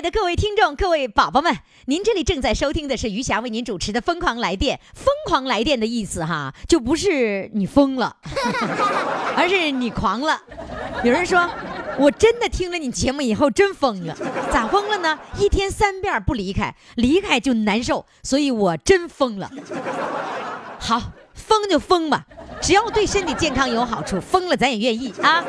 各位听众，各位宝宝们，您这里正在收听的是余霞为您主持的《疯狂来电》。疯狂来电的意思哈，就不是你疯了，而是你狂了。有人说，我真的听了你节目以后真疯了，咋疯了呢？一天三遍不离开，离开就难受，所以我真疯了。好，疯就疯吧，只要对身体健康有好处，疯了咱也愿意啊。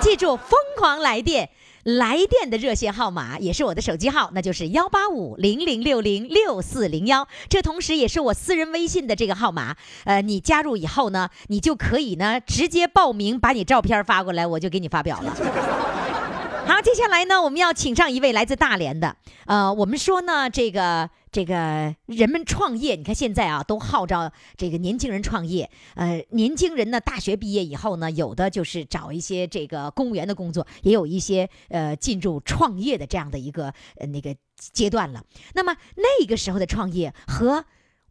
记住，疯狂来电。来电的热线号码也是我的手机号，那就是幺八五零零六零六四零幺。这同时也是我私人微信的这个号码。呃，你加入以后呢，你就可以呢直接报名，把你照片发过来，我就给你发表了。好，接下来呢，我们要请上一位来自大连的。呃，我们说呢，这个。这个人们创业，你看现在啊，都号召这个年轻人创业。呃，年轻人呢，大学毕业以后呢，有的就是找一些这个公务员的工作，也有一些呃进入创业的这样的一个呃那个阶段了。那么那个时候的创业和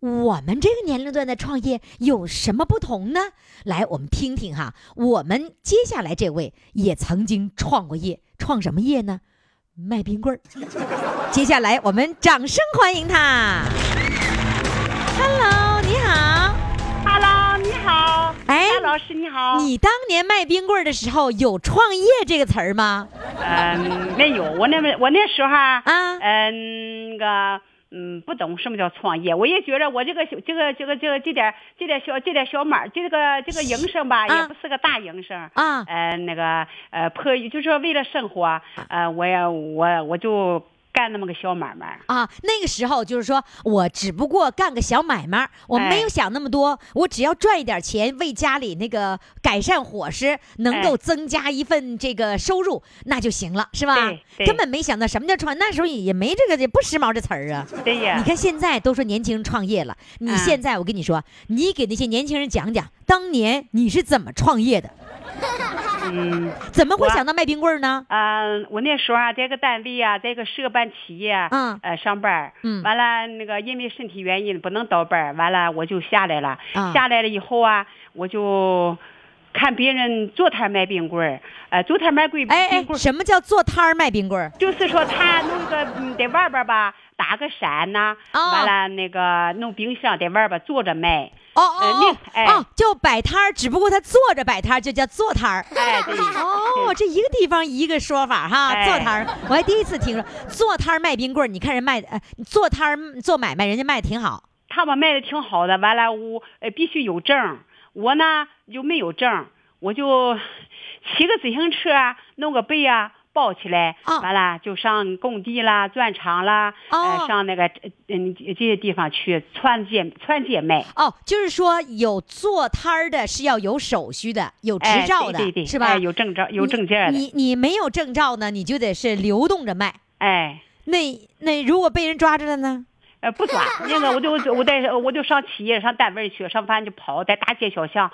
我们这个年龄段的创业有什么不同呢？来，我们听听哈。我们接下来这位也曾经创过业，创什么业呢？卖冰棍儿，接下来我们掌声欢迎他。Hello，你好。Hello，你好。哎，老师你好。你当年卖冰棍儿的时候有“创业”这个词儿吗？嗯，没有。我那我那时候啊，嗯，那个。嗯，不懂什么叫创业，我也觉着我这个这个这个这个这点这点小这点小买，这个这个营生吧，也不是个大营生啊。呃，那个呃，迫于就是说为了生活，呃，我也我我就。干那么个小买卖啊！那个时候就是说我只不过干个小买卖，我没有想那么多，我只要赚一点钱，为家里那个改善伙食，能够增加一份这个收入，那就行了，是吧？根本没想到什么叫创，那时候也没这个也不时髦这词儿啊。对呀。你看现在都说年轻人创业了，你现在我跟你说，你给那些年轻人讲讲，当年你是怎么创业的？嗯，怎么会想到卖冰棍呢？嗯，我那时候啊，在个单位啊，在个社办企业，嗯，呃，上班，嗯，完了那个因为身体原因不能倒班，完了我就下来了。下来了以后啊，我就看别人坐摊卖冰棍儿，呃，坐摊卖冰棍儿。哎，什么叫坐摊卖冰棍儿？就是说他弄个在外边吧，打个伞呐，完了那个弄冰箱在外边坐着卖。哦哦哦，就摆摊儿，只不过他坐着摆摊儿，就叫坐摊儿。哎，对。哦，这一个地方一个说法哈，坐摊儿，我还第一次听说坐摊儿卖冰棍儿。你看人卖，呃，坐摊儿做买卖，人家卖的挺好。他们卖的挺好的，完了我呃必须有证，我呢就没有证，我就骑个自行车，弄个背啊。包起来，完了就上工地啦、砖厂啦，呃，上那个嗯这些地方去串街串街卖。哦，就是说有做摊儿的是要有手续的，有执照的，对对是吧？有证照、有证件的。你你没有证照呢，你就得是流动着卖。哎，那那如果被人抓着了呢？呃，不抓那个，我就我在我就上企业、上单位去，上反正就跑，在大街小巷，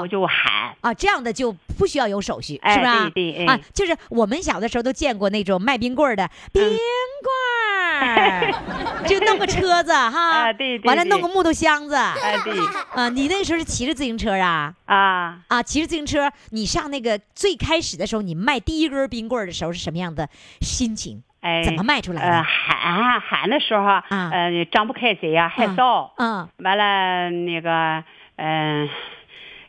我就喊啊，这样的就不需要有手续，是吧？对对，啊，就是我们小的时候都见过那种卖冰棍的，冰棍 就弄个车子哈，啊对对，完了弄个木头箱子，哎对，啊，你那时候是骑着自行车啊？啊啊，骑着自行车，你上那个最开始的时候，你卖第一根冰棍的时候是什么样的心情？哎，怎么卖出来的？喊喊的时候，呃，张不开嘴呀，害臊。嗯，完了那个，嗯，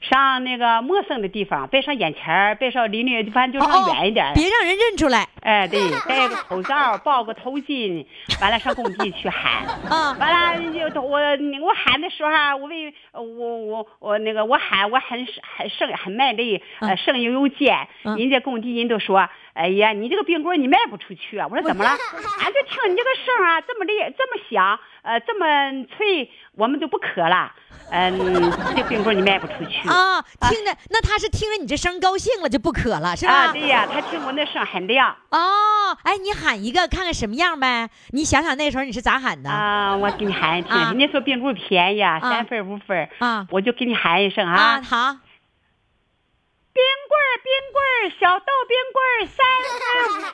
上那个陌生的地方，别上眼前别上离你，反正就上远一点。别让人认出来。哎，对，戴个口罩，抱个头巾，完了上工地去喊。啊，完了就我我喊的时候，我为我我我那个我喊我很很声很卖力，呃，声音又尖，人家工地人都说。哎呀，你这个冰棍你卖不出去啊！我说怎么了？俺就听你这个声啊，这么厉，这么响，呃，这么脆，我们都不渴了。嗯，这冰棍你卖不出去啊？听着，那他是听着你这声高兴了就不渴了，是吧？啊，对呀，他听我那声很亮。哦，哎，你喊一个看看什么样呗？你想想那时候你是咋喊的？啊，我给你喊一听。人家说冰棍便宜啊，三分五分啊，我就给你喊一声啊。好。冰棍儿，冰棍儿，小豆冰棍儿，三分五分。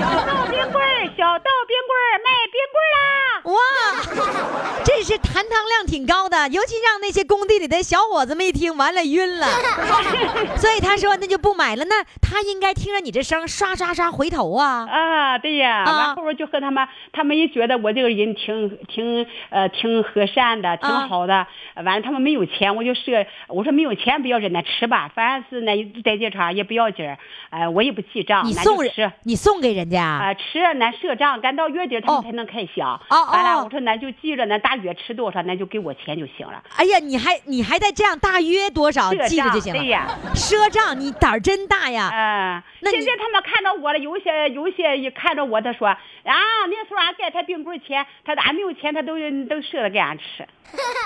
小豆冰棍儿，小豆冰棍儿，卖冰棍儿啦！哇，这是含糖量挺高的，尤其让那些工地里的小伙子们一听，完了晕了。所以他说那就不买了。那他应该听着你这声，刷刷刷回头啊。啊，对呀。完后边就和他们，他们也觉得我这个人挺挺呃挺和善的，挺好的。完了他们没有钱，我就说我说没有钱不要忍耐。吃吧，反正是那在这场也不要紧儿，哎，我也不记账，你送吃，你送给人家啊？吃，那赊账，赶到月底他们才能开销。哦完了，我说那就记着，那大约吃多少，那就给我钱就行了。哎呀，你还你还得这样，大约多少记着就行了。对呀，赊账，你胆儿真大呀。嗯，现在他们看到我了，有些有些一看着我，他说啊，那时候俺给他冰棍钱，他俺没有钱，他都都赊了给俺吃。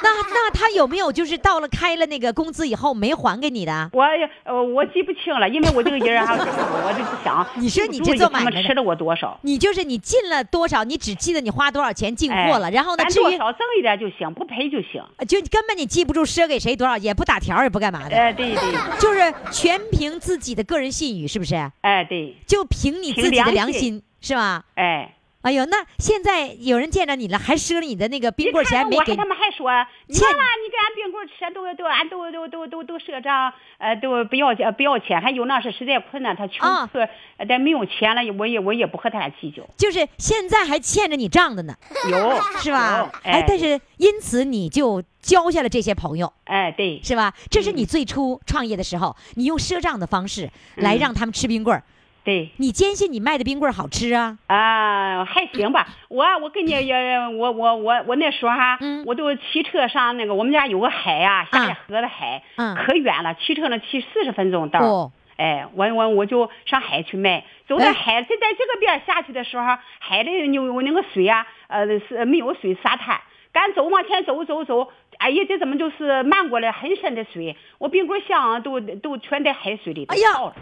那那他有没有就是到了开了那个工资以后没还给你的？我呃我记不清了，因为我这个人啊，我就不想。你说你这做买卖吃了我多少？你就是你进了多少，你只记得你花多少钱进货了，然后呢，至于少挣一点就行，不赔就行。就根本你记不住赊给谁多少，也不打条，也不干嘛的。哎，对对，就是全凭自己的个人信誉，是不是？哎，对，就凭你自己的良心，是吧？哎。哎呦，那现在有人见着你了，还赊你的那个冰棍钱没给？他们还说，你看了，你给俺冰棍吃，都都俺都都都都都赊账，呃，都不要不要钱。还有那是实在困难，他穷困，但没有钱了，我也我也不和他俩计较。就是现在还欠着你账的呢，有 是吧？哎，但是因此你就交下了这些朋友，哎，对，是吧？这是你最初创业的时候，你用赊账的方式来让他们吃冰棍儿。对你坚信你卖的冰棍好吃啊？啊，还行吧。我我跟你也，我我我我那时候哈，我都骑车上那个我们家有个海呀，下着河的海，可远了，骑车能骑四十分钟道。哎，我我我就上海去卖，走到海就在这个边下去的时候，海里有那个水啊，呃是没有水沙滩，赶走往前走走走，哎呀，这怎么就是漫过来很深的水？我冰棍箱都都全在海水里头泡着。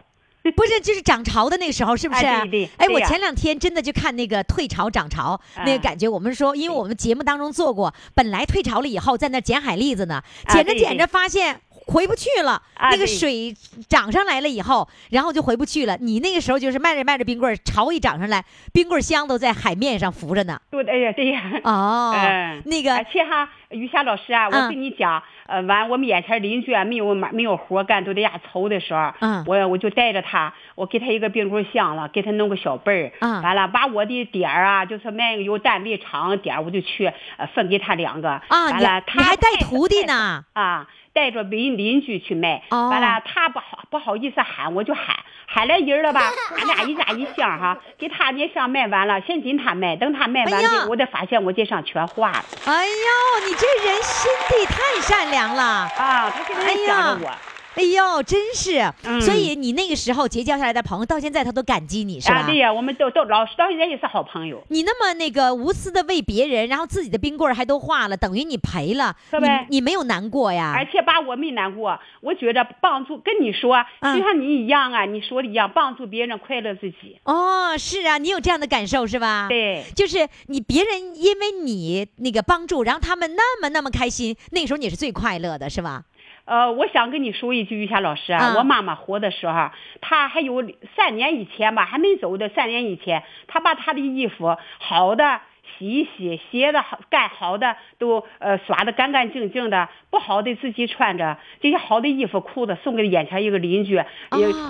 不是，就是涨潮的那个时候，是不是？对对。哎，我前两天真的就看那个退潮涨潮那个感觉。我们说，因为我们节目当中做过，本来退潮了以后，在那捡海蛎子呢，捡着捡着发现回不去了。那个水涨上来了以后，然后就回不去了。你那个时候就是卖着卖着冰棍潮一涨上来，冰棍箱都在海面上浮着呢。对，哎呀，对呀。哦。那个。而且哈，于霞老师啊，我跟你讲。呃，完，我们眼前邻居啊，没有没有活干，都在家愁的时候，嗯，我我就带着他，我给他一个冰棍箱了，给他弄个小被儿，嗯，完了，把我的点儿啊，就是卖有单位厂点儿，我就去呃分给他两个，啊，完了，他还带徒弟呢，啊。带着邻邻居去卖，完了他不好不好意思喊，我就喊喊来人了吧，俺俩一家一箱哈，给他那箱卖完了，先给他卖，等他卖完，我才发现我这箱全化了。哎呦，你这人心地太善良了啊！他现在想着我。哎呦，真是！所以你那个时候结交下来的朋友，到现在他都感激你，是吧？对呀，我们都都老师到现在也是好朋友。你那么那个无私的为别人，然后自己的冰棍还都化了，等于你赔了，你你没有难过呀？而且把我没难过，我觉得帮助跟你说，就像你一样啊，你说的一样，帮助别人快乐自己。哦，是啊，你有这样的感受是吧？对，就是你别人因为你那个帮助，然后他们那么那么开心，那个时候你是最快乐的，是吧？呃，我想跟你说一句，玉霞老师啊，我妈妈活的时候，她还有三年以前吧，还没走的三年以前，她把她的衣服好的。洗一洗，洗的好干好的都呃刷的干干净净的，不好的自己穿着。这些好的衣服裤子送给眼前一个邻居，也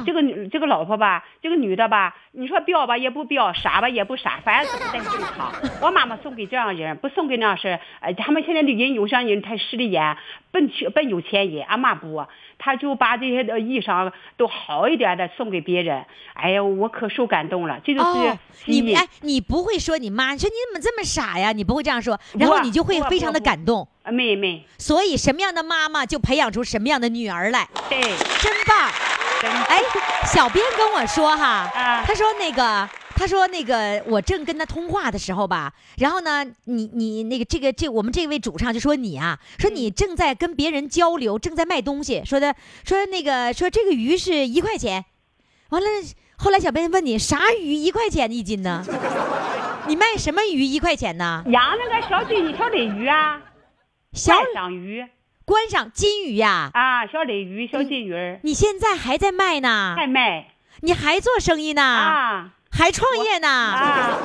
这个这个老婆吧，这个女的吧，你说彪吧也不彪，傻吧也不傻，反正是不太正常。我妈妈送给这样人，不送给那是，呃，他们现在的人有些人太势利眼，奔去奔有钱人。俺妈不，他就把这些的衣裳都好一点的送给别人。哎呀，我可受感动了，这就是你哎，你不会说你妈，你说你怎么这么傻呀？你不会这样说，然后你就会非常的感动。啊，没没。所以什么样的妈妈就培养出什么样的女儿来。对，真棒。哎，小编跟我说哈，他说那个。他说：“那个，我正跟他通话的时候吧，然后呢，你你那个这个这我们这位主唱就说你啊，说你正在跟别人交流，正在卖东西，说的说那个说这个鱼是一块钱，完了后来小编问你啥鱼一块钱一斤呢？你卖什么鱼一块钱呢？养那个小金小鲤鱼啊，小赏鱼，观赏金鱼呀？啊，小鲤鱼，小金鱼你现在还在卖呢？还卖？你还做生意呢？啊。”还创业呢！啊，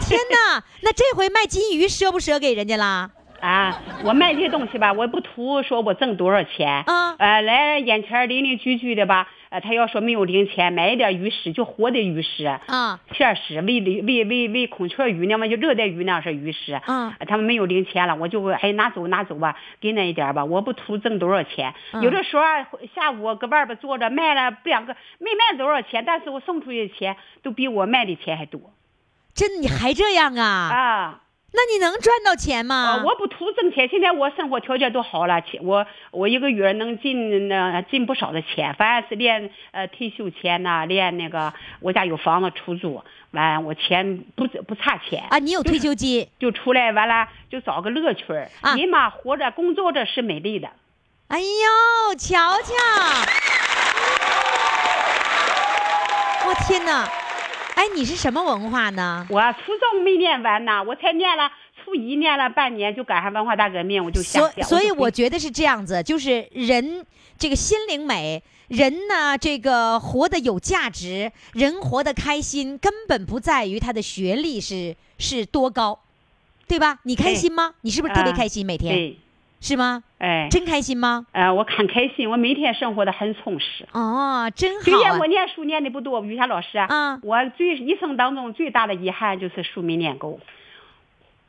天哪！那这回卖金鱼赊不赊给人家啦？啊，我卖这些东西吧，我不图说我挣多少钱。啊，呃，来眼前邻邻居居的吧。呃，他要说没有零钱，买一点鱼食，就活的鱼食啊，片食，喂喂喂喂孔雀鱼那嘛，就热带鱼那样是鱼食啊。他们没有零钱了，我就哎拿走拿走吧，给那一点吧，我不图挣多少钱。有的时候下午搁外边坐着卖了两个，没卖多少钱，但是我送出去的钱都比我卖的钱还多。真你还这样啊？啊。那你能赚到钱吗？我不图挣钱，现在我生活条件都好了，钱我我一个月能进那进不少的钱，反正是连呃退休钱呐，连那个我家有房子出租，完我钱不不差钱啊。你有退休金，就出来完了就找个乐趣儿。人嘛，活着工作着是美丽的。哎呦，瞧瞧！我天哪！哎，你是什么文化呢？我初中没念完呢，我才念了初一，念了半年就赶上文化大革命，我就所所以我觉得是这样子，就是人这个心灵美，人呢这个活得有价值，人活得开心，根本不在于他的学历是是多高，对吧？你开心吗？你是不是特别开心每天？是吗？哎，真开心吗？呃，我很开心，我每天生活的很充实。哦，真好。虽然我念书念的不多，于霞老师啊，我最一生当中最大的遗憾就是书没念够。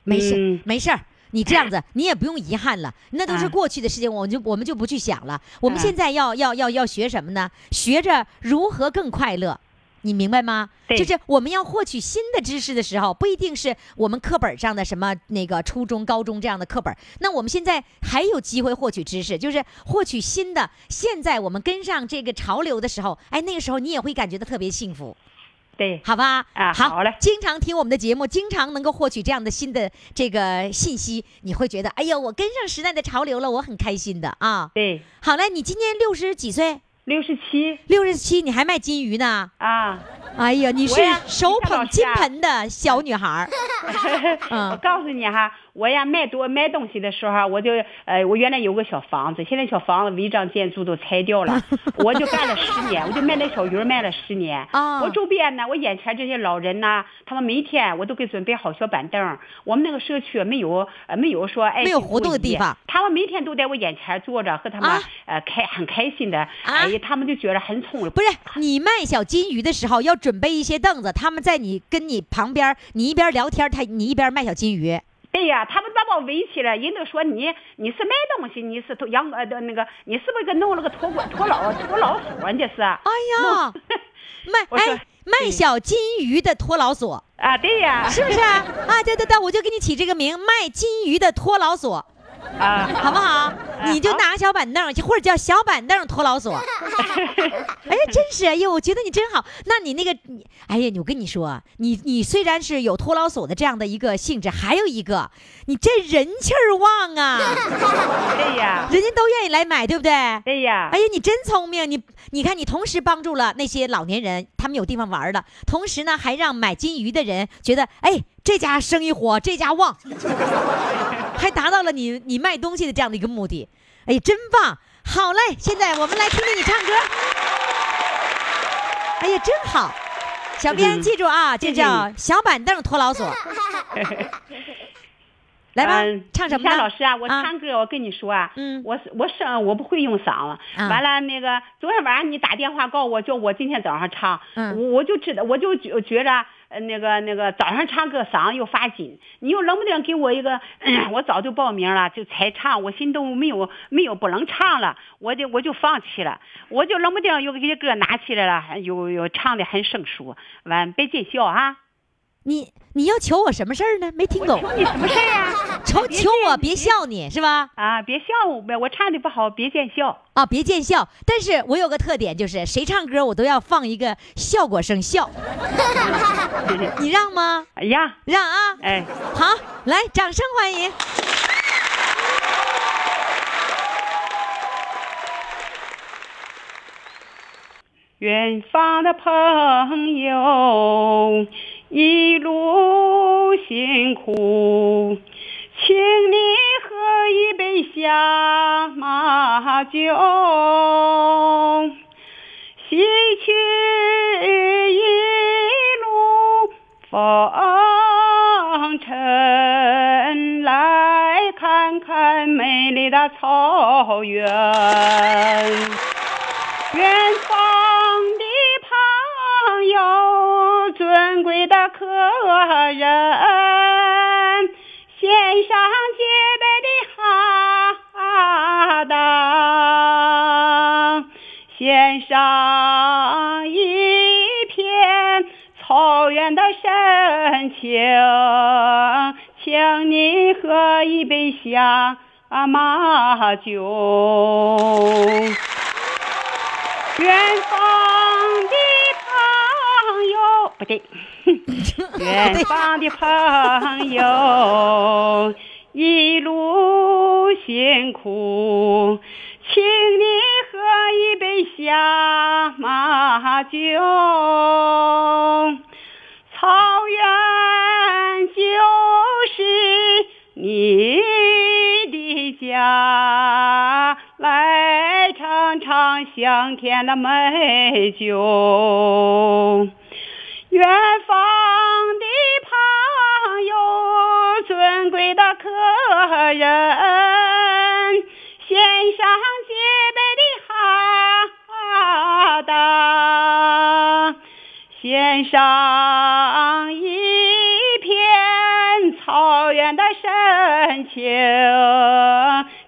没事，没事儿，你这样子，你也不用遗憾了，那都是过去的事情，我就我们就不去想了。我们现在要要要要学什么呢？学着如何更快乐。你明白吗？就是我们要获取新的知识的时候，不一定是我们课本上的什么那个初中、高中这样的课本。那我们现在还有机会获取知识，就是获取新的。现在我们跟上这个潮流的时候，哎，那个时候你也会感觉到特别幸福。对，好吧？啊，好嘞。经常听我们的节目，经常能够获取这样的新的这个信息，你会觉得，哎呦，我跟上时代的潮流了，我很开心的啊。对，好嘞，你今年六十几岁？六十七，六十七，你还卖金鱼呢？啊，哎呀，你是手捧金盆的小女孩儿。我告诉你哈。我呀，卖多卖东西的时候，我就呃，我原来有个小房子，现在小房子违章建筑都拆掉了，我就干了十年，我就卖那小鱼卖了十年。啊，我周边呢，我眼前这些老人呐，他们每天我都给准备好小板凳。我们那个社区没有呃没有说哎没有活动的地方，他们每天都在我眼前坐着，和他们呃开很开心的，哎呀，他们就觉得很宠。不是你卖小金鱼的时候要准备一些凳子，他们在你跟你旁边，你一边聊天，他你一边卖小金鱼。对呀，他们把我围起来，人都说你你是卖东西，你是养呃的那个，你是不是给弄了个拖拖老拖老鼠啊？这是。哎呀，卖 哎卖小金鱼的拖老鼠啊，对呀，是不是啊？对对对，我就给你起这个名，卖金鱼的拖老鼠。啊，好不好？你就拿个小板凳，或者叫小板凳拖老鼠。哎呀，真是哎呦，我觉得你真好。那你那个，哎呀，我跟你说，你你虽然是有拖老鼠的这样的一个性质，还有一个，你这人气儿旺啊。对 呀，人家都愿意来买，对不对？对呀。哎呀，你真聪明，你你看，你同时帮助了那些老年人，他们有地方玩了，同时呢，还让买金鱼的人觉得，哎。这家生意火，这家旺，还达到了你你卖东西的这样的一个目的，哎呀，真棒！好嘞，现在我们来听听你唱歌。哎呀，真好！小编记住啊，这叫小板凳拖老鼠。来吧，唱什么？夏老师啊，我唱歌，我跟你说啊，嗯，我我声我不会用嗓子。完了那个昨天晚上你打电话告我，叫我今天早上唱，我我就知道，我就觉觉着。呃那个那个早上唱歌嗓又发紧，你又冷不丁给我一个，我早就报名了，就才唱，我心都没有没有不能唱了，我就我就放弃了，我就冷不丁又给这歌拿起来了，又又唱的很生疏，完别见笑啊。你你要求我什么事儿呢？没听懂。求你什么事儿啊？求求我别笑你是吧？啊，别笑我呗，我唱的不好，别见笑。啊，别见笑。但是我有个特点，就是谁唱歌我都要放一个效果声笑。你让吗？哎呀，让啊！哎，好，来，掌声欢迎。远方的朋友。一路辛苦，请你喝一杯下马酒，洗去一路风尘，来看看美丽的草原，远尊贵的客人，献上洁白的哈达，献上一片草原的深情，请你喝一杯下马酒，远方的朋友。不对，远方的朋友一路辛苦，请你喝一杯下马酒。草原就是你的家，来尝尝香甜的美酒。远方的朋友，尊贵的客人，献上洁白的哈达，献上一片草原的深情，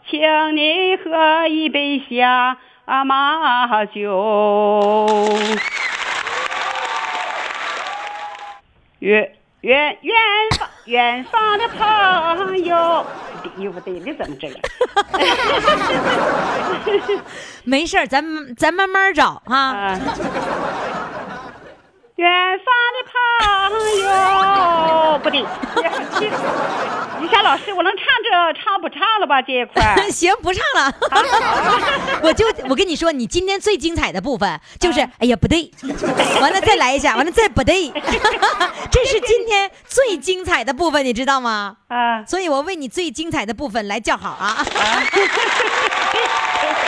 请你喝一杯下马酒。远远远方远方的朋友，对不对？你怎么这个？没事儿，咱咱慢慢找哈。远方的朋友，不对，于霞老师，我能唱这唱不唱了吧？这一块 行，不唱了。我就我跟你说，你今天最精彩的部分就是，哎呀，不对，完了再来一下，完了再不对，这是今天最精彩的部分，你知道吗？啊，所以我为你最精彩的部分来叫好啊。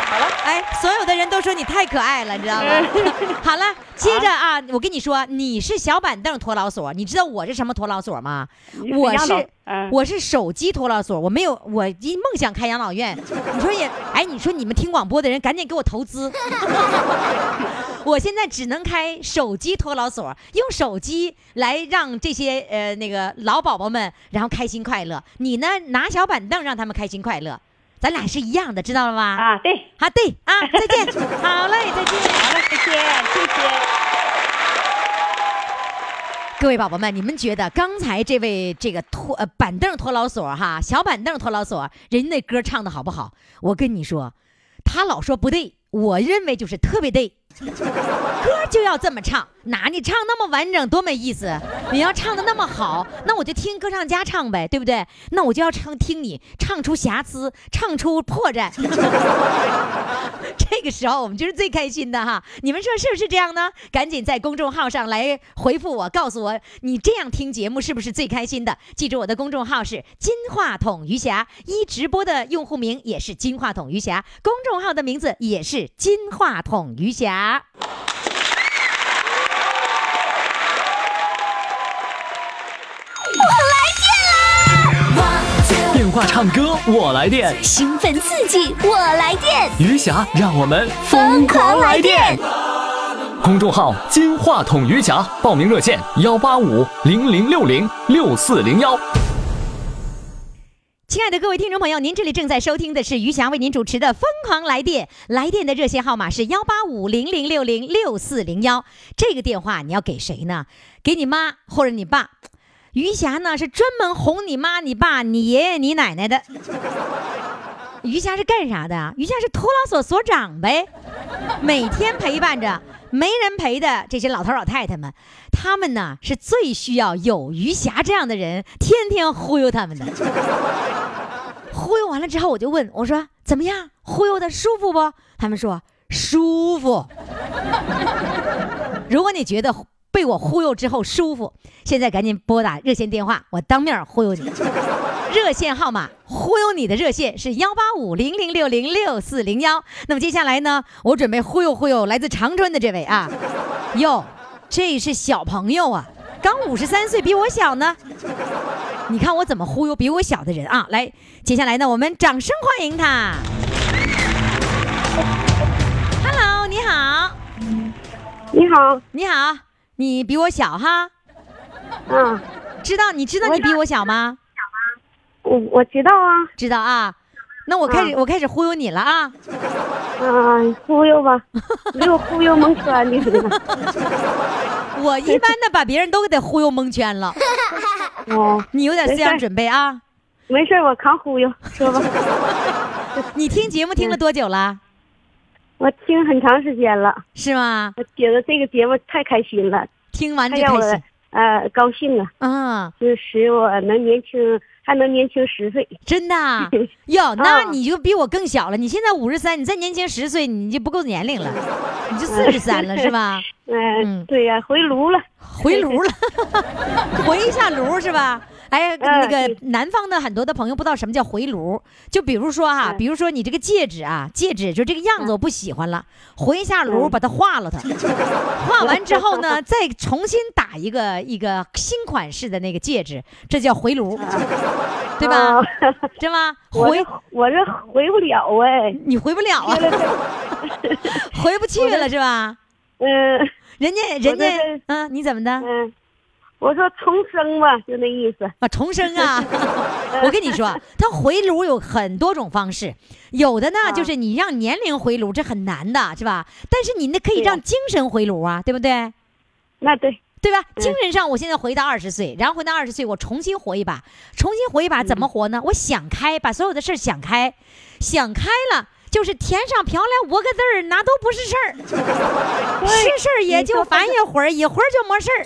好了，哎，所有的人都说你太可爱了，你知道吗？好了，接着啊，我跟你说，你是小板凳拖老所，你知道我是什么拖老所吗？我是我是手机拖老所，我没有，我一梦想开养老院。你说也，哎，你说你们听广播的人赶紧给我投资。我现在只能开手机拖老所，用手机来让这些呃那个老宝宝们然后开心快乐。你呢，拿小板凳让他们开心快乐。咱俩是一样的，知道了吗？啊，对，好，对啊，再见，好嘞，再见，好嘞，再见，谢谢。各位宝宝们，你们觉得刚才这位这个拖呃板凳拖老所哈，小板凳拖老所，人家那歌唱的好不好？我跟你说，他老说不对，我认为就是特别对。歌就要这么唱，哪你唱那么完整多没意思？你要唱的那么好，那我就听歌唱家唱呗，对不对？那我就要唱听你唱出瑕疵，唱出破绽。这个时候我们就是最开心的哈！你们说是不是这样呢？赶紧在公众号上来回复我，告诉我你这样听节目是不是最开心的？记住我的公众号是金话筒余霞，一直播的用户名也是金话筒余霞，公众号的名字也是金话筒余霞。啦！电话唱歌我来电，兴奋刺激我来电，余霞让我们疯狂来电。公众号“金话筒余霞”，报名热线：幺八五零零六零六四零幺。亲爱的各位听众朋友，您这里正在收听的是余霞为您主持的《疯狂来电》，来电的热线号码是幺八五零零六零六四零幺。这个电话你要给谁呢？给你妈或者你爸。余霞呢是专门哄你妈、你爸、你爷爷、你奶奶的。余霞是干啥的？余霞是托老所所长呗，每天陪伴着没人陪的这些老头老太太们，他们呢是最需要有余霞这样的人，天天忽悠他们的。忽悠完了之后，我就问我说：“怎么样？忽悠的舒服不？”他们说：“舒服。”如果你觉得被我忽悠之后舒服，现在赶紧拨打热线电话，我当面忽悠你。热线号码忽悠你的热线是幺八五零零六零六四零幺。那么接下来呢，我准备忽悠忽悠来自长春的这位啊，哟，这是小朋友啊，刚五十三岁，比我小呢。你看我怎么忽悠比我小的人啊？来，接下来呢，我们掌声欢迎他。Hello，你好。你好，你好，你比我小哈？嗯，知道？你知道你比我小吗？我我知道啊，知道啊，那我开始我开始忽悠你了啊，啊，忽悠吧，给我忽悠蒙圈的。我一般的把别人都给得忽悠蒙圈了。哦，你有点思想准备啊。没事，我扛忽悠，说吧。你听节目听了多久了？我听很长时间了。是吗？我觉得这个节目太开心了，听完就开心，呃，高兴啊。嗯，就使我能年轻。还能年轻十岁，真的 哟？那你就比我更小了。你现在五十三，你再年轻十岁，你就不够年龄了，你就四十三了，是吧？嗯，对呀，回炉了，回炉了，回一下炉是吧？哎，那个南方的很多的朋友不知道什么叫回炉，就比如说哈，比如说你这个戒指啊，戒指就这个样子我不喜欢了，回一下炉把它化了它，化完之后呢，再重新打一个一个新款式的那个戒指，这叫回炉，对吧？是吗？回我这回不了哎，你回不了啊，回不去了是吧？嗯，人家人家嗯，你怎么的？嗯。我说重生吧，就那意思啊，重生啊！我跟你说，他回炉有很多种方式，有的呢就是你让年龄回炉，这很难的，是吧？但是你那可以让精神回炉啊，对不对？那对，对吧？精神上，我现在回到二十岁，然后回到二十岁，我重新活一把，重新活一把，怎么活呢？我想开，把所有的事想开，想开了。就是天上飘来五个字儿，那都不是事儿，是事儿也就烦一会儿，一会儿就没事儿。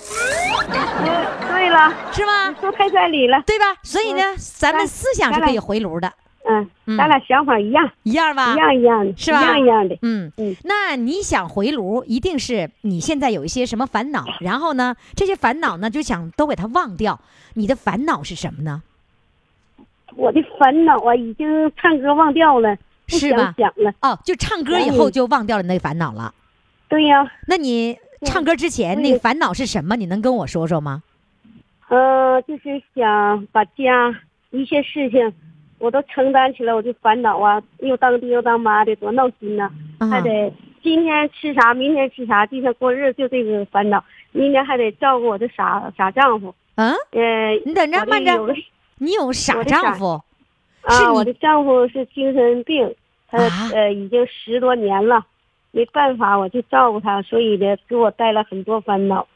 对了，是吗？说太在理了，对吧？所以呢，咱们思想是可以回炉的。嗯，咱俩想法一样，一样吧？一样一样的，是吧？一样一样的。嗯嗯。那你想回炉，一定是你现在有一些什么烦恼，然后呢，这些烦恼呢，就想都给它忘掉。你的烦恼是什么呢？我的烦恼啊，已经唱歌忘掉了。是吧？哦，就唱歌以后就忘掉了那烦恼了。对呀。那你唱歌之前那烦恼是什么？你能跟我说说吗？呃，就是想把家一些事情我都承担起来，我就烦恼啊，又当爹又当妈的，多闹心呐！还得今天吃啥，明天吃啥，今天过日子就这个烦恼。明天还得照顾我的傻傻丈夫。嗯。呃，你等着，慢着。你有傻丈夫？啊，我的丈夫是精神病，他呃已经十多年了，没办法，我就照顾他，所以呢给我带来很多烦恼。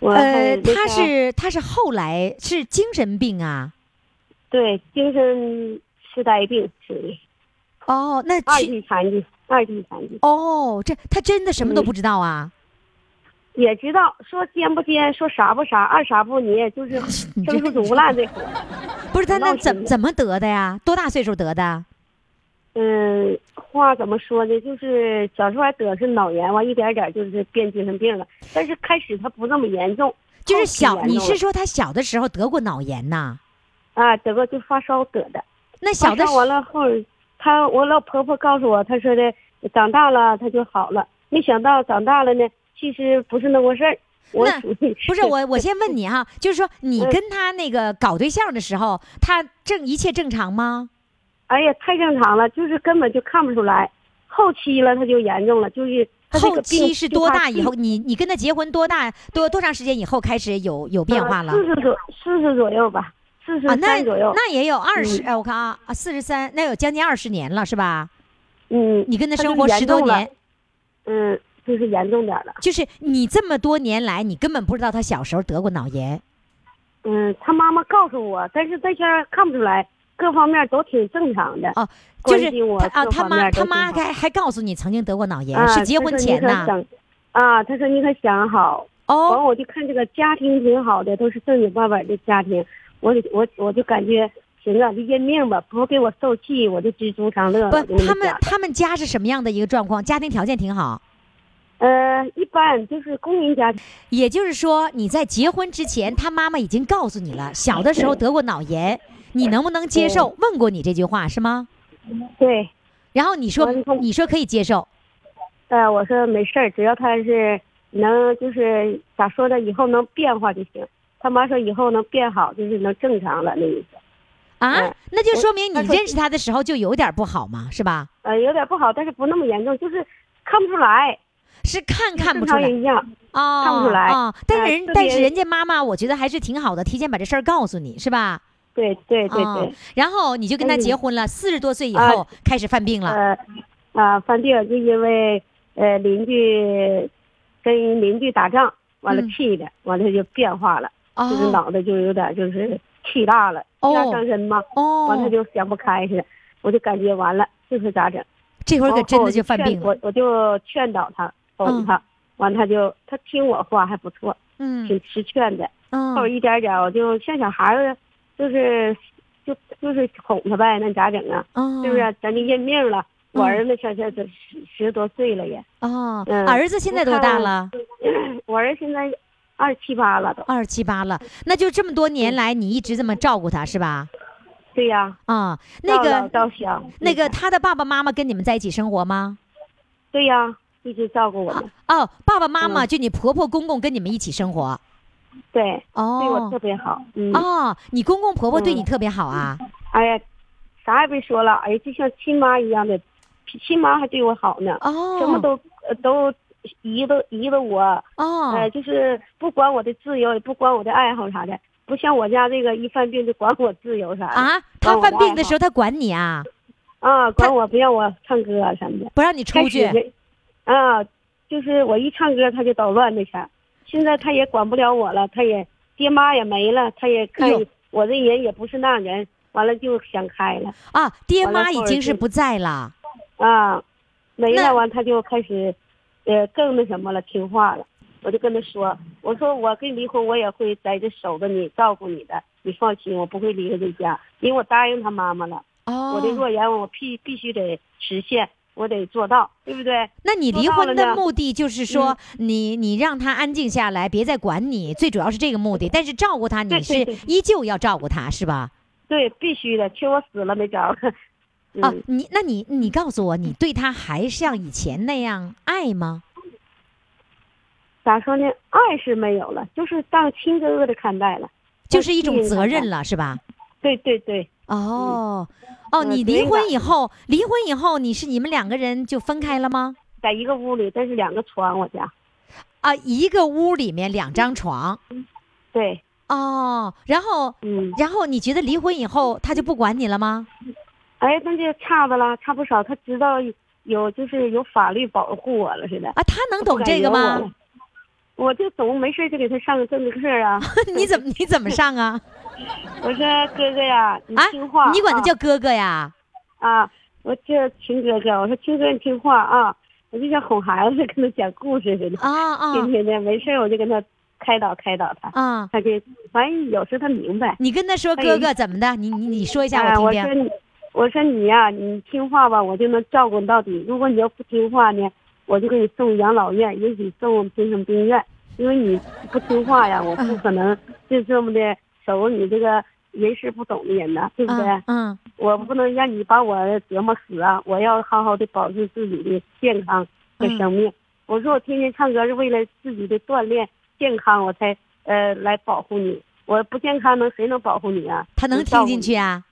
呃，他是他是后来是精神病啊？对，精神痴呆病属于。哦，那二级残疾，二级残疾。哦，这他真的什么都不知道啊？也知道，说奸不奸，说啥不啥，二傻不捏，就是 生出竹烂这活。不是他那怎怎么得的呀？多大岁数得的？嗯，话怎么说呢？就是小时候还得是脑炎，完一点点就是变精神病了。但是开始他不那么严重，就是小。你是说他小的时候得过脑炎呐？啊，得过就发烧得的。那小的完了后，他我老婆婆告诉我，她说的长大了他就好了。没想到长大了呢，其实不是那回事儿。那不是我，我先问你哈，就是说你跟他那个搞对象的时候，他正一切正常吗？哎呀，太正常了，就是根本就看不出来。后期了他就严重了，就是后期是多大以后？你你跟他结婚多大多多长时间以后开始有有变化了？四十左四十左右吧，四十三左右。那也有二十哎，我看啊啊，四十三，那有将近二十年了是吧？嗯，你跟他生活十多年，嗯，就是严重点了。就是你这么多年来，你根本不知道他小时候得过脑炎。嗯，他妈妈告诉我，但是在家看不出来，各方面都挺正常的。哦，就是他啊，他妈他妈还还告诉你曾经得过脑炎，是结婚前呢。啊，他说你可想好。哦。完我就看这个家庭挺好的，都是正经八百的家庭，我我我就感觉。行啊，就认命吧，不给我受气，我就知足常乐。不，他们他们家是什么样的一个状况？家庭条件挺好。呃，一般就是公民家庭。也就是说，你在结婚之前，他妈妈已经告诉你了，小的时候得过脑炎，你能不能接受？问过你这句话是吗？对。然后你说，你说可以接受。呃，我说没事儿，只要他是能，就是咋说呢？以后能变化就行。他妈说以后能变好，就是能正常了那意思。啊，那就说明你认识他的时候就有点不好嘛，是吧？呃，有点不好，但是不那么严重，就是看不出来，是看看不出来一样啊，看不出来啊。但是人，但是人家妈妈，我觉得还是挺好的，提前把这事儿告诉你是吧？对对对对。然后你就跟他结婚了，四十多岁以后开始犯病了。呃，啊，犯病就因为呃邻居跟邻居打仗，完了气的，完了就变化了，就是脑袋就有点就是。气大了，气大伤身嘛，完他就想不开似的，我就感觉完了，这会咋整？这会儿可真的就犯病了。我我就劝导他，哄他，完他就他听我话还不错，嗯，挺识劝的。嗯，后一点点我就像小孩子，就是就就是哄他呗，那咋整啊？是不是？咱就认命了。我儿子现在都十十多岁了也。哦，儿子现在多大了？我儿子现在。二十七八了都，二十七八了，那就这么多年来你一直这么照顾他是吧？对呀。啊，那个到小，那个他的爸爸妈妈跟你们在一起生活吗？对呀，一直照顾我们。哦，爸爸妈妈就你婆婆公公跟你们一起生活。对。哦。对我特别好。嗯。哦，你公公婆婆对你特别好啊？哎呀，啥也别说了，哎呀，就像亲妈一样的，亲妈还对我好呢。哦。什么都都。依着依着我，哦，呃，就是不管我的自由，也不管我的爱好啥的，不像我家这个一犯病就管我自由啥的啊。他犯病的时候他管你啊？啊，管我不让我唱歌什么的，不让你出去。啊，就是我一唱歌他就捣乱那下。现在他也管不了我了，他也爹妈也没了，他也看我这人也不是那人，完了就想开了。啊，爹妈已经是不在了。啊，没了完他就开始。呃，更那什么了，听话了，我就跟他说，我说我跟你离婚，我也会在这守着你，照顾你的，你放心，我不会离开这家，因为我答应他妈妈了。哦，我的诺言我必必须得实现，我得做到，对不对？那你离婚的目的就是说，你你让他安静下来，别再管你，最主要是这个目的。但是照顾他，你是依旧要照顾他，是吧？对，必须的，缺我死了没招。啊，你那你你告诉我，你对他还像以前那样爱吗？咋说呢？爱是没有了，就是当亲哥哥的看待了，就是一种责任了，是吧？对对对。哦，哦，你离婚以后，离婚以后，你是你们两个人就分开了吗？在一个屋里，但是两个床，我家。啊，一个屋里面两张床。对。哦，然后，嗯，然后你觉得离婚以后他就不管你了吗？哎，那就差的了，差不少。他知道有，就是有法律保护我了似的。啊，他能懂这个吗？我就懂，没事就给他上个政治课啊。你怎么你怎么上啊？我说哥哥呀，你听话。你管他叫哥哥呀？啊，我叫亲哥哥。我说亲哥你听话啊，我就像哄孩子跟他讲故事似的。啊啊！天天的没事我就跟他开导开导他。啊。他就反正有时他明白。你跟他说哥哥怎么的？你你你说一下我听听。我说你呀，你听话吧，我就能照顾你到底。如果你要不听话呢，我就给你送养老院，也许送精神病院。因为你不听话呀，我不可能就这么的守你这个人事不懂的人呢，对不对？嗯。我不能让你把我折磨死啊！我要好好的保持自己的健康和生命。我说我天天唱歌是为了自己的锻炼健康，我才呃来保护你。我不健康能谁能保护你啊？他能听进去啊？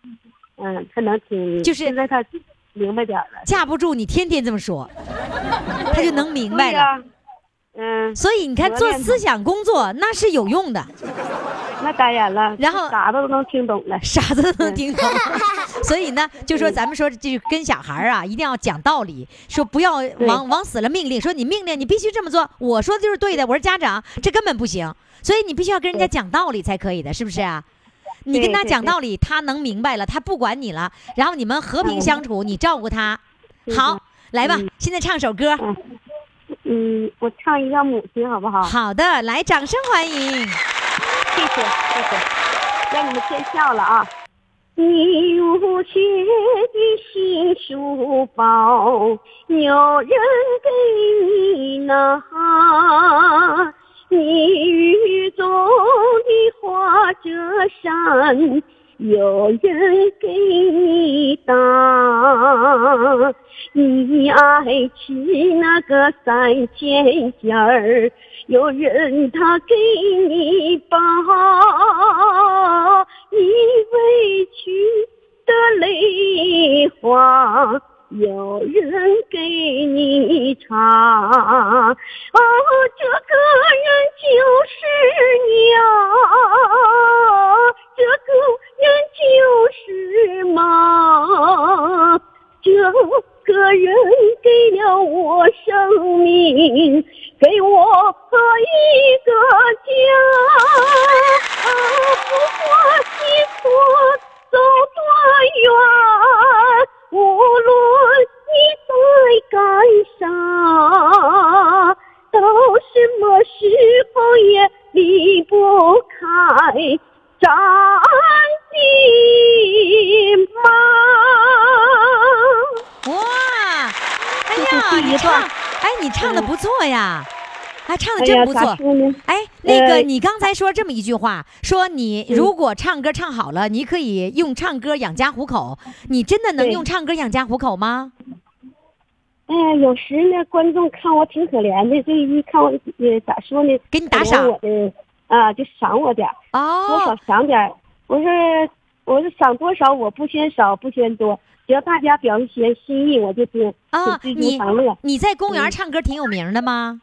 嗯，他能听。就是现在他，明白点了。架不住你天天这么说，他就能明白了。嗯，所以你看，做思想工作那是有用的。那当然了，然后傻子都能听懂了，傻子都能听懂。所以呢，就说咱们说，就跟小孩啊，一定要讲道理，说不要往往死了命令，说你命令你必须这么做，我说的就是对的，我是家长，这根本不行。所以你必须要跟人家讲道理才可以的，是不是啊？你跟他讲道理，他能明白了，他不管你了，然后你们和平相处，你照顾他。好，来吧，现在唱首歌。嗯，我唱一个母亲好不好？好的，来，掌声欢迎。谢谢谢谢，让你们见笑了啊！你入学的新书包，有人给你拿；你雨中的花折扇。有人给你打，你爱吃那个三鲜馅儿，有人他给你包，你委屈的泪花，有人给你擦。哦，这个人就是你啊，这个。人就是妈，这个人给了我生命，给我一个家。不管你所走多远，无论你在干啥，到什么时候也离不开。张金妈，哇，哎呀，你唱，哎，你唱的不错呀，哎，唱的真不错。哎，那个，你刚才说这么一句话，说你如果唱歌唱好了，你可以用唱歌养家糊口。你真的能用唱歌养家糊口吗？哎呀，有时呢，观众看我挺可怜的，这一看我，呃，咋说呢？给你打赏。啊，就赏我点儿，多少赏点儿。我说，我说赏多少，我不嫌少，不嫌多，只要大家表现心意，我就听。啊，你你在公园唱歌挺有名的吗？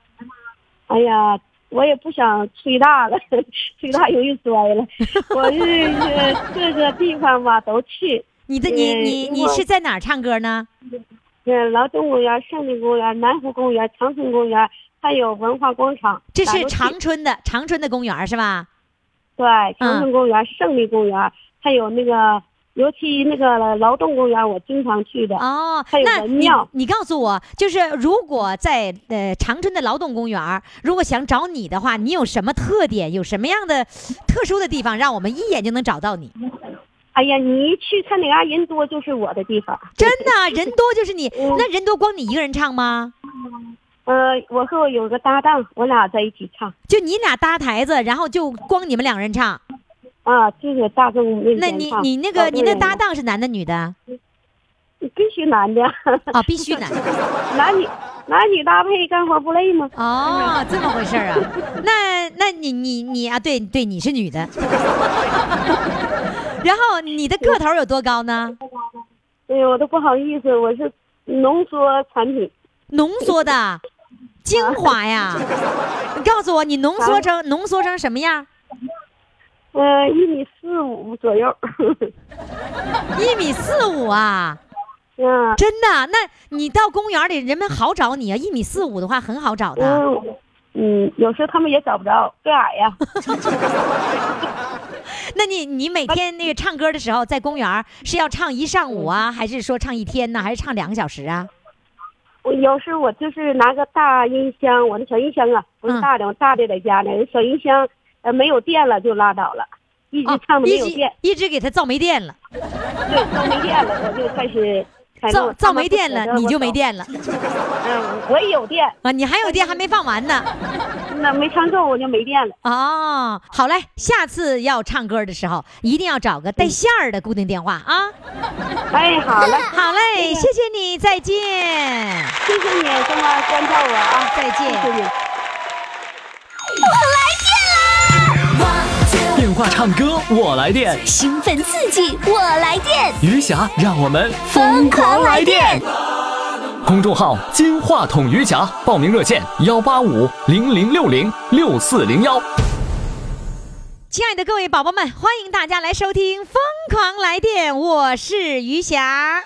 哎呀，我也不想吹大了，吹大容易摔了。我是各个地方吧都去。你的你你你是在哪儿唱歌呢？嗯，劳动公园、胜利公园、南湖公园、长春公园。还有文化广场，这是长春的长春的公园是吧？对，长春公园、胜利公园，还有那个，尤其那个劳动公园，我经常去的。哦，还有文庙。你告诉我，就是如果在呃长春的劳动公园，如果想找你的话，你有什么特点？有什么样的特殊的地方，让我们一眼就能找到你？哎呀，你一去看哪嘎人多，就是我的地方。真的，人多就是你。那人多，光你一个人唱吗？呃，我和我有个搭档，我俩在一起唱，就你俩搭台子，然后就光你们两个人唱，啊，就是大众那你你那个你那搭档是男的女的？必须男的啊，必须男的，男女男女搭配干活不累吗？哦，这么回事啊？那那你你你啊，对对，你是女的，然后你的个头有多高呢？哎呦，我都不好意思，我是浓缩产品，浓缩的。精华呀！你告诉我，你浓缩成浓缩成什么样？呃，一米四五左右。一米四五啊？嗯。真的？那你到公园里，人们好找你啊？一米四五的话，很好找的。嗯。嗯，有时候他们也找不着，个矮呀。那你你每天那个唱歌的时候，在公园是要唱一上午啊，还是说唱一天呢，还是唱两个小时啊？我有时我就是拿个大音箱，我的小音箱啊，不是大的，我大的在家呢。小音箱呃没有电了就拉倒了，一直唱没有电，一直给他造没电了。对，造没电了，我就开始造造没电了，你就没电了。嗯，我也有电啊，你还有电还没放完呢。那没唱够我就没电了。哦，好嘞，下次要唱歌的时候一定要找个带线儿的固定电话啊。哎，好嘞，好嘞，谢谢你，再见。谢谢你这么关照我啊，再见。谢谢你。我来！电话唱歌我来电，兴奋刺激我来电，余霞让我们疯狂来电。公众号“金话筒余霞”，报名热线：幺八五零零六零六四零幺。亲爱的各位宝宝们，欢迎大家来收听《疯狂来电》，我是余霞。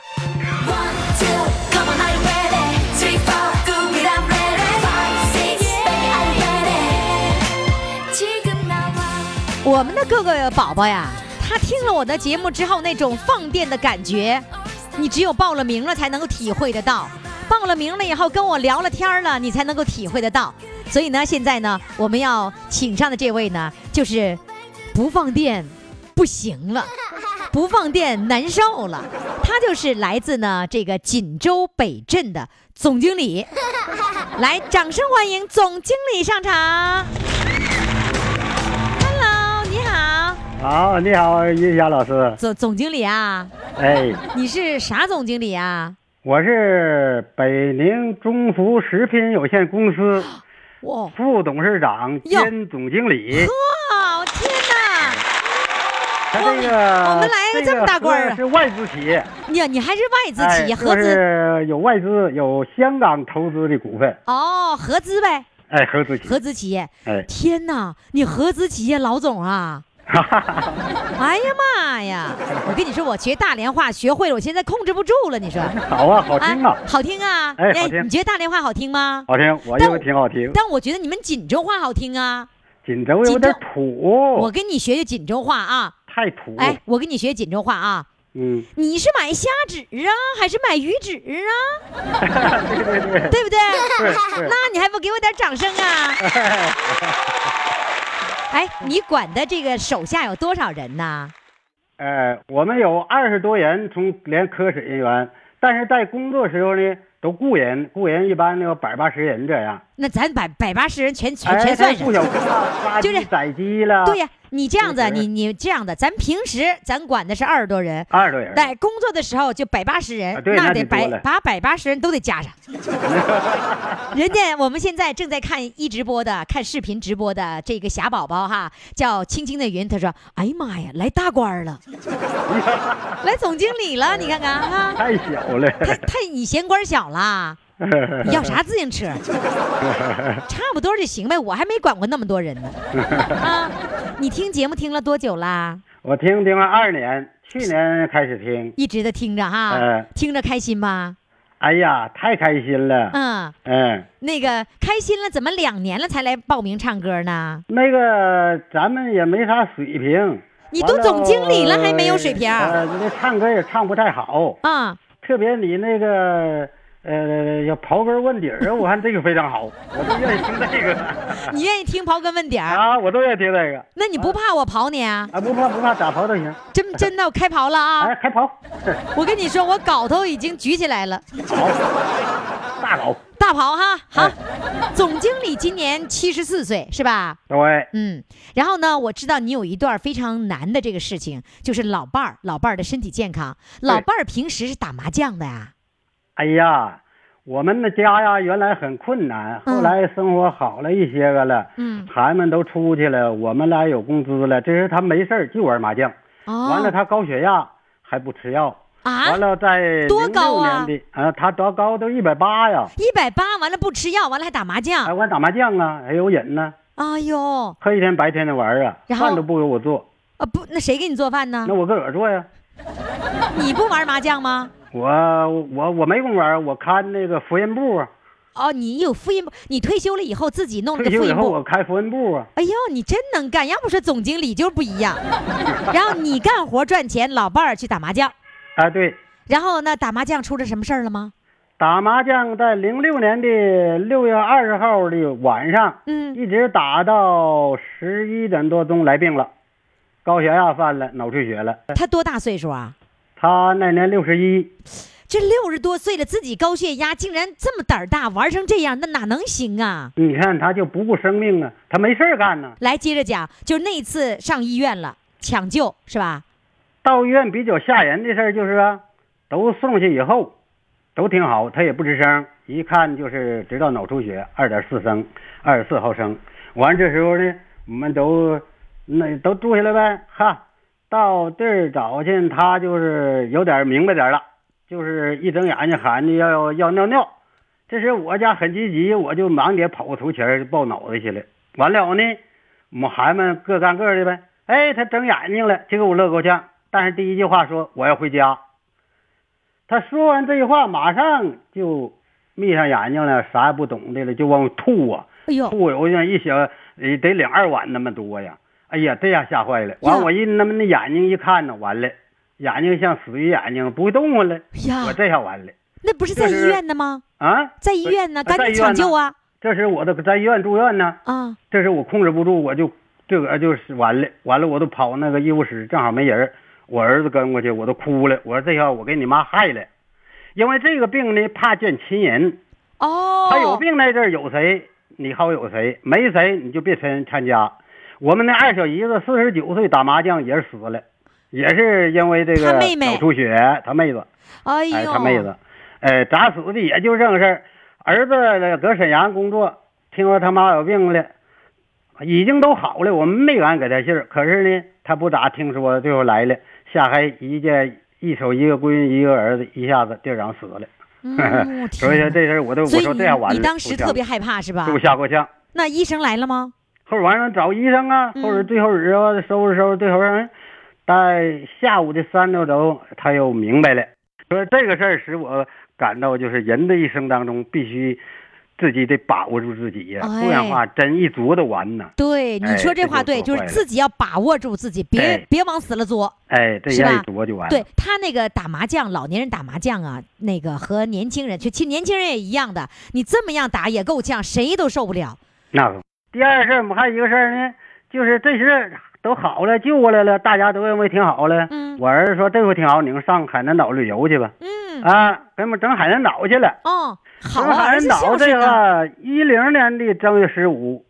我们的各个宝宝呀，他听了我的节目之后，那种放电的感觉，你只有报了名了才能够体会得到。报了名了以后，跟我聊了天了，你才能够体会得到。所以呢，现在呢，我们要请上的这位呢，就是不放电不行了，不放电难受了。他就是来自呢这个锦州北镇的总经理。来，掌声欢迎总经理上场。好，你好，叶霞老师。总总经理啊？哎，你是啥总经理啊？我是北宁中福食品有限公司哇副董事长兼总经理。哇，天哪！他这个我们来个这么大官啊？是外资企业。你你还是外资企业？合资有外资，有香港投资的股份。哦，合资呗。哎，合资企合资企业。哎，天哪！你合资企业老总啊？哎呀妈呀！我跟你说，我学大连话学会了，我现在控制不住了。你说好啊，好听啊，好听啊！哎。你觉得大连话好听吗？好听，我认为挺好听。但我觉得你们锦州话好听啊。锦州有点土。我跟你学学锦州话啊。太土。哎，我跟你学锦州话啊。嗯。你是买虾纸啊，还是买鱼纸啊？对对对。对不对？对。那你还不给我点掌声啊？哎，你管的这个手下有多少人呢？呃，我们有二十多人，从连科室人员，但是在工作时候呢，都雇人，雇人一般有百八十人这样。那咱百百八十人全全全算上，就是宰鸡了。对呀，你这样子，你你这样的，咱平时咱管的是二十多人，二十多人，在工作的时候就百八十人，那得百把百八十人都得加上。人家我们现在正在看一直播的，看视频直播的这个霞宝宝哈，叫青青的云，他说：“哎呀妈呀，来大官了，来总经理了，你看看哈，太小了，太太你嫌官小了。”要啥自行车？差不多就行呗，我还没管过那么多人呢。啊，你听节目听了多久啦？我听听了二年，去年开始听，一直的听着哈。嗯，听着开心吗？哎呀，太开心了。嗯嗯，那个开心了，怎么两年了才来报名唱歌呢？那个咱们也没啥水平。你都总经理了还没有水平？呃，你唱歌也唱不太好。啊，特别你那个。呃，要刨根问底儿，我看这个非常好，我都愿意听这个。你愿意听刨根问底儿啊？我都愿意听这个。那你不怕我刨你啊？啊，不怕不怕，咋刨都行。真真的，我开刨了啊！哎，开刨。我跟你说，我镐头已经举起来了。好，大镐。大刨哈，好。总经理今年七十四岁，是吧？对。嗯，然后呢，我知道你有一段非常难的这个事情，就是老伴儿，老伴儿的身体健康。老伴儿平时是打麻将的呀。哎呀，我们的家呀，原来很困难，后来生活好了一些个了。嗯，孩子们都出去了，我们俩有工资了。这是他没事就玩麻将。哦。完了，他高血压还不吃药。啊。完了，在多高啊？啊，他多高？都一百八呀。一百八，完了不吃药，完了还打麻将。还玩打麻将啊？还有瘾呢。哎呦。黑天白天的玩啊，饭都不给我做。啊不，那谁给你做饭呢？那我自个儿做呀。你不玩麻将吗？我我我没工玩，我看那个复印部。哦，你有复印部？你退休了以后自己弄了个复印部？以后我开复印部啊。哎呦，你真能干！要不说总经理就不一样。然后你干活赚钱，老伴儿去打麻将。啊，对。然后呢，打麻将出了什么事儿了吗？打麻将在零六年的六月二十号的晚上，嗯，一直打到十一点多钟来病了，高血压犯了，脑出血了。他多大岁数啊？他那年六十一，这六十多岁了，自己高血压，竟然这么胆儿大，玩成这样，那哪能行啊？你看他就不顾生命啊，他没事儿干呢。来，接着讲，就那次上医院了，抢救是吧？到医院比较吓人的事儿就是啊，都送去以后，都挺好，他也不吱声，一看就是知道脑出血，二点四升，二十四毫升。完这时候呢，我们都那都住下来呗。哈，到地儿找去，他就是有点明白点了，就是一睁眼睛喊着要要尿尿。这时我家很积极，我就忙点跑个头前抱脑袋去了。完了呢，我们孩子们各干各的呗。哎，他睁眼睛了，就给我乐够呛。但是第一句话说我要回家。他说完这句话，马上就眯上眼睛了，啥也不懂的了，就往吐啊！哎呦，吐有像一小得两二碗那么多呀！哎呀，这下吓坏了。完，我一那么那眼睛一看呢，完了，眼睛像死鱼眼睛，不会动了。呀，我这下完了。那不是在医院呢吗？啊，在医院呢，赶紧抢救啊！这时我都在医院住院呢。啊，这时我控制不住，我就这个就是完了，完了，我都跑那个医务室，正好没人，我儿子跟过去，我都哭了。我说这下我给你妈害了。因为这个病呢，怕见亲人。哦。他有病那阵儿有谁，你好有谁；没谁，你就别参参加。我们那二小姨子四十九岁打麻将也是死了，也是因为这个脑出血。他妹子。哎呦。他妹子，哎，咋死的？也就这个事儿。儿子搁沈阳工作，听说他妈有病了，已经都好了。我们没敢给他信儿。可是呢，他不咋听说，最后来了，下海一见。一手一个闺女一个儿子，一下子店长死了。所以说这事我都我说这样完了。你当时特别害怕是吧？给我吓够呛。那医生来了吗？后晚上找医生啊，或者最后日啊收拾收拾，最后人在下午的三点钟他又明白了。说这个事儿使我感到，就是人的一生当中必须。自己得把握住自己呀，不然话真一作的完呢。对，你说这话对，就是自己要把握住自己，别别往死了作。哎，这样一作就完。对他那个打麻将，老年人打麻将啊，那个和年轻人，就其实年轻人也一样的，你这么样打也够呛，谁都受不了。那第二事儿，我们还有一个事儿呢，就是这事都好了，救过来了，大家都认为挺好了。嗯。我儿子说这回挺好，你们上海南岛旅游去吧。嗯。啊，给我们整海南岛去了。哦。好啊，海南岛这个一零年的正月十五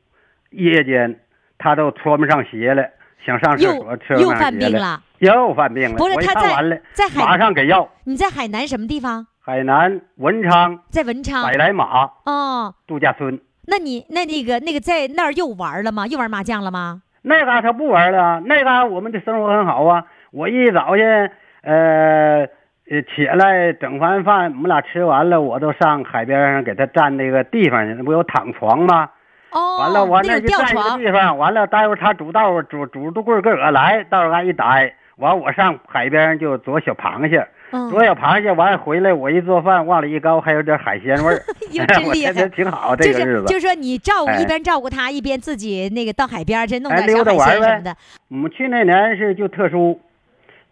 夜间，他都穿不上鞋了，想上厕所，又犯病了，又犯病了。不是他在在海马上给药。你在海南什么地方？海南文昌，在文昌百来马哦，度假村。那你那那个那个在那儿又玩了吗？又玩麻将了吗？那嘎他不玩了，那嘎我们的生活很好啊。我一早晨，呃。呃，起来整完饭，我们俩吃完了，我都上海边上给他占那个地方去，那不有躺床吗？哦，完了，我那就占一个地方。完了，待会儿他煮道煮煮都棍儿个个来，到时候俺一待，完我上海边就捉小螃蟹，捉小螃蟹，完了回来我一做饭，往里一高，还有点海鲜味儿。真 厉害，挺好这个日子。就是说你照顾一边照顾他，一边自己那个到海边去弄点小海鲜什么的。我们去那年是就特殊，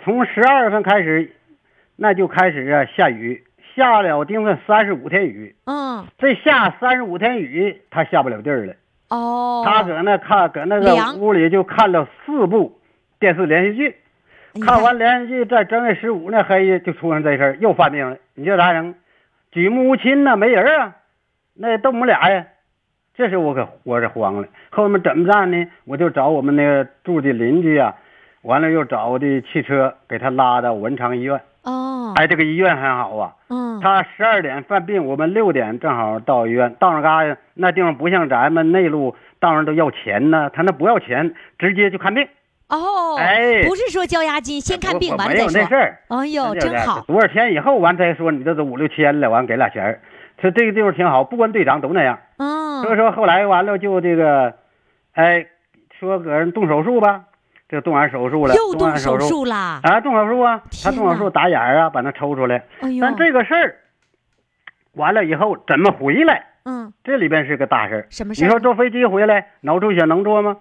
从十二月份开始。那就开始啊下雨，下了定算三十五天雨。嗯，这下三十五天雨，他下不了地儿了。哦，他搁那看，搁那个屋里就看了四部电视连续剧，看完连续剧，在正月十五那黑夜就出现这事儿，又犯病了。你这咋整？举目无亲呐，没人啊，那都我们俩呀。这时我可活着慌了，后面怎么办呢？我就找我们那个住的邻居啊，完了又找的汽车给他拉到文昌医院。哦，哎，这个医院很好啊。嗯，他十二点犯病，我们六点正好到医院。到那嘎那地方不像咱们内陆，到那都要钱呢。他那不要钱，直接就看病。哦，哎，不是说交押金，先看病完再说。没有那事儿。哎呦，真好。多少钱以后完再说，你这都五六千了，完给俩钱他这个地方挺好，不管队长都那样。嗯。所以说后来完了就这个，哎，说搁人动手术吧。这动完手术了，又动手术了啊！动手术啊！他动手术打眼儿啊，把那抽出来。哎呦但这个事儿完了以后怎么回来？嗯，这里边是个大事儿。什么事你说坐飞机回来脑出血能坐吗？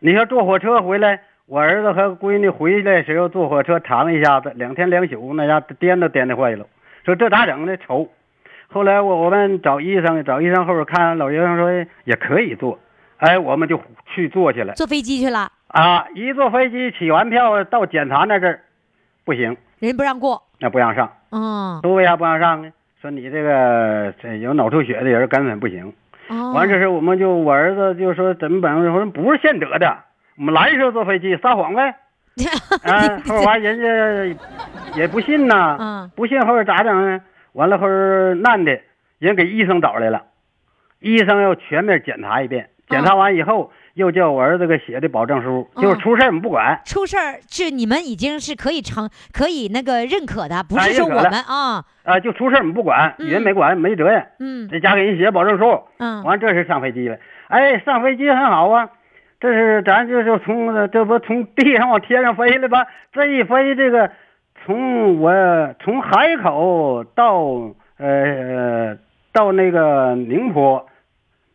你说坐火车回来，我儿子和闺女回来时候坐火车躺一下子，两天两宿，那家颠都颠的坏了。说这咋整呢？愁。后来我我们找医生，找医生后边看，老医生说也可以坐。哎，我们就去坐去了，坐飞机去了。啊！一坐飞机起完票到检查那阵儿，不行，人不让过，那不让上。嗯，都为啥不让上呢？说你这个这有脑出血的人根本不行。哦，完这事我们就我儿子就说怎么办？我说不是现得的，我们来时候坐飞机撒谎呗。啊，后完人家也不信呐。嗯，不信后边咋整呢？完了后难的，人给医生找来了，医生要全面检查一遍。检查完以后，又叫我儿子给写的保证书，就是出事儿我们不管。出事儿是你们已经是可以承可以那个认可的，不是说我们啊啊，就出事儿我们不管，人没管没责任。嗯，在家给人写保证书。嗯，完这是上飞机了。哎，上飞机很好啊，这是咱就是从这不从地上往天上飞了吧？这一飞，这个从我从海口到呃到那个宁波。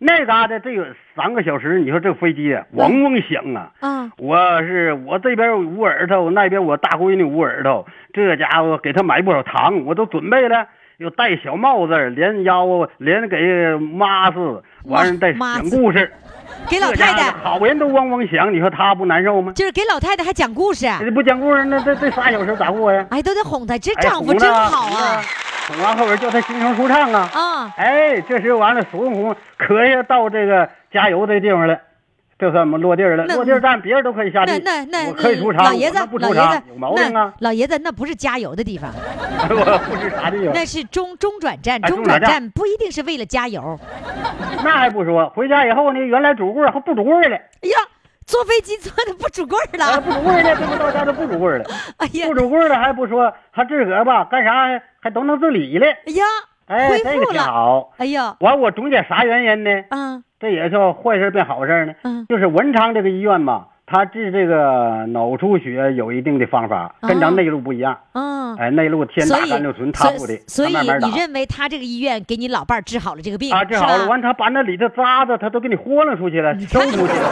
那嘎达这有三个小时，你说这飞机嗡嗡响啊！嗯，我是我这边捂耳朵，那边我大闺女捂耳朵，这家伙给他买不少糖，我都准备了，又戴小帽子，连腰连给妈子，完了再讲故事，给老太太好人都嗡嗡响，你说他不难受吗？就是给老太太还讲故事，不讲故事那这这仨小时咋过呀？哎，都得哄她，这丈夫真好啊！完后边叫他心情舒畅啊！啊，哎，这时完了，孙悟空可以到这个加油这地方了，这算么落地了？落地站别人都可以下地，那那我可以出场，老爷子不出场有毛病啊！老爷子那不是加油的地方，我不是啥地方，那是中中转站，中转站不一定是为了加油。那还不说，回家以后呢，原来主棍还不主棍了。哎呀！坐飞机坐的不拄棍儿了，不拄棍儿了，这不到家都不拄棍儿了。哎呀，不拄棍儿了还不说，还自个儿吧干啥还都能自理了。哎呀，哎，这个挺好。哎呀，完我总结啥原因呢？嗯，这也叫坏事变好事呢。嗯，就是文昌这个医院吧。他治这个脑出血有一定的方法，跟咱内陆不一样。嗯，哎，内陆天打甘六醇，他不的，所以你认为他这个医院给你老伴儿治好了这个病？啊，治好了。完，他把那里头渣子他都给你豁楞出去了，抽出去了。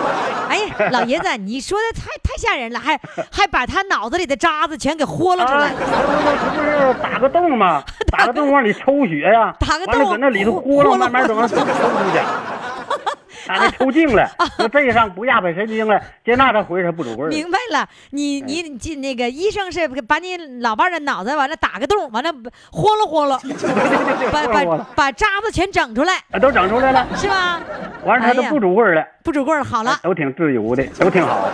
哎呀，老爷子，你说的太太吓人了，还还把他脑子里的渣子全给豁楞出来。他不是打个洞吗？打个洞往里抽血呀，打个洞搁那里头豁楞，慢慢怎么抽出去？啊，抽筋了，那背上不压迫神经了，接那他回去不拄棍明白了，你你进那个医生是把你老伴的脑子完了打个洞，完了豁了豁了，把把把渣子全整出来，都整出来了，是吧？完了他都不拄棍了，不拄棍好了，都挺自由的，都挺好。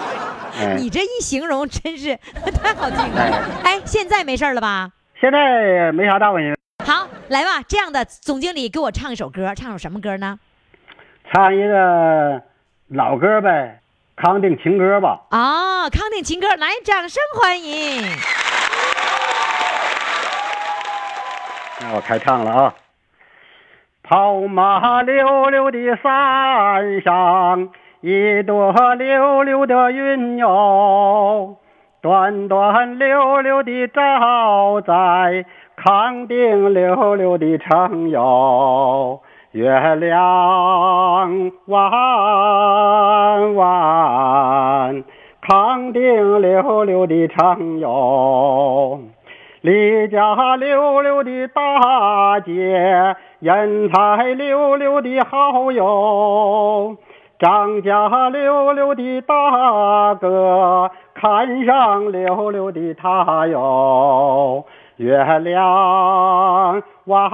你这一形容真是 太好听了。哎，现在没事了吧？现在没啥大问题。好，来吧，这样的总经理给我唱一首歌，唱首什么歌呢？唱一个老歌呗，康定情歌吧。啊，康定情歌，来，掌声欢迎。那我开唱了啊。跑马溜溜的山上，一朵溜溜的云哟，端端溜溜的照在康定溜溜的城哟。月亮弯弯，康定溜溜的城哟，李家溜溜的大姐，人才溜溜的好哟，张家溜溜的大哥，看上溜溜的他哟。月亮弯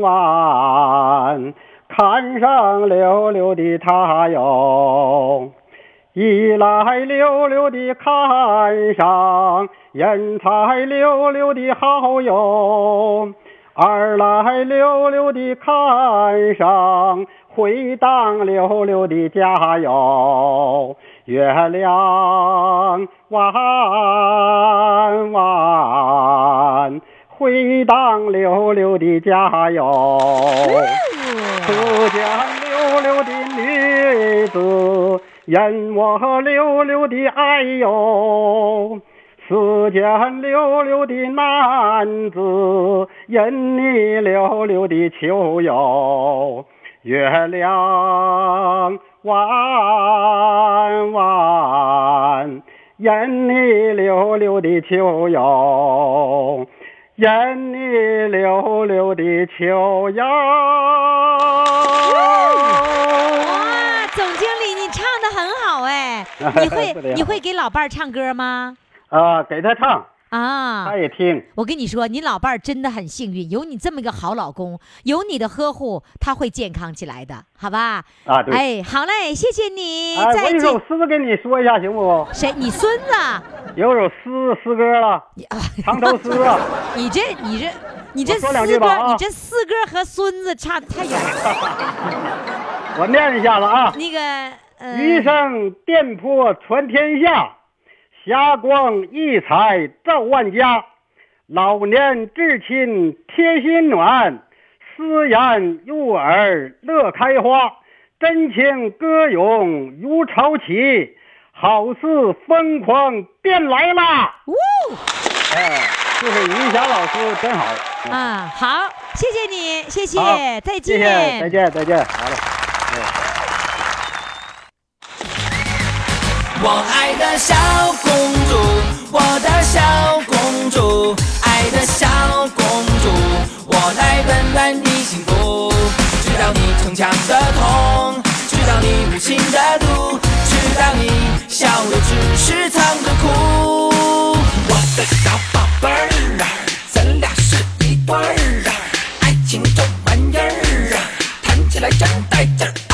弯，看上溜溜的他哟。一来溜溜的看上人才溜溜的好哟，二来溜溜的看上回荡溜溜的家哟。月亮弯弯，回荡溜溜的家哟。出家溜溜的女子，引我溜溜的爱哟。四间溜溜的男子，引你溜溜的求哟。月亮。弯弯，眼里溜溜的秋哟，眼里溜溜的秋哟。哇，总经理，你唱的很好哎，你会 你会给老伴儿唱歌吗？啊，给他唱。啊，他也听。我跟你说，你老伴儿真的很幸运，有你这么个好老公，有你的呵护，他会健康起来的，好吧？啊，对。哎，好嘞，谢谢你。哎，我有首诗跟你说一下，行不？谁？你孙子？有首诗诗歌了，长头诗啊。你这，你这，你这四哥，你这四哥和孙子差太远了。我念一下子啊。那个，余生电波传天下，霞光溢彩照万家。老年至亲贴心暖，思言入耳乐开花。真情歌咏如潮起，好似疯狂便来啦！呜，哎，就是云霞老师真好啊！好，谢谢你，谢谢，再见，再见，再见，好嘞。我爱的小公主，我的小公主，爱的小公主，我来温暖你幸福。知道你逞强的痛，知道你无情的毒，知道你笑的只是藏着哭。我的小宝贝儿啊，咱俩是一对儿啊，爱情这玩意儿啊，谈起来真带劲儿。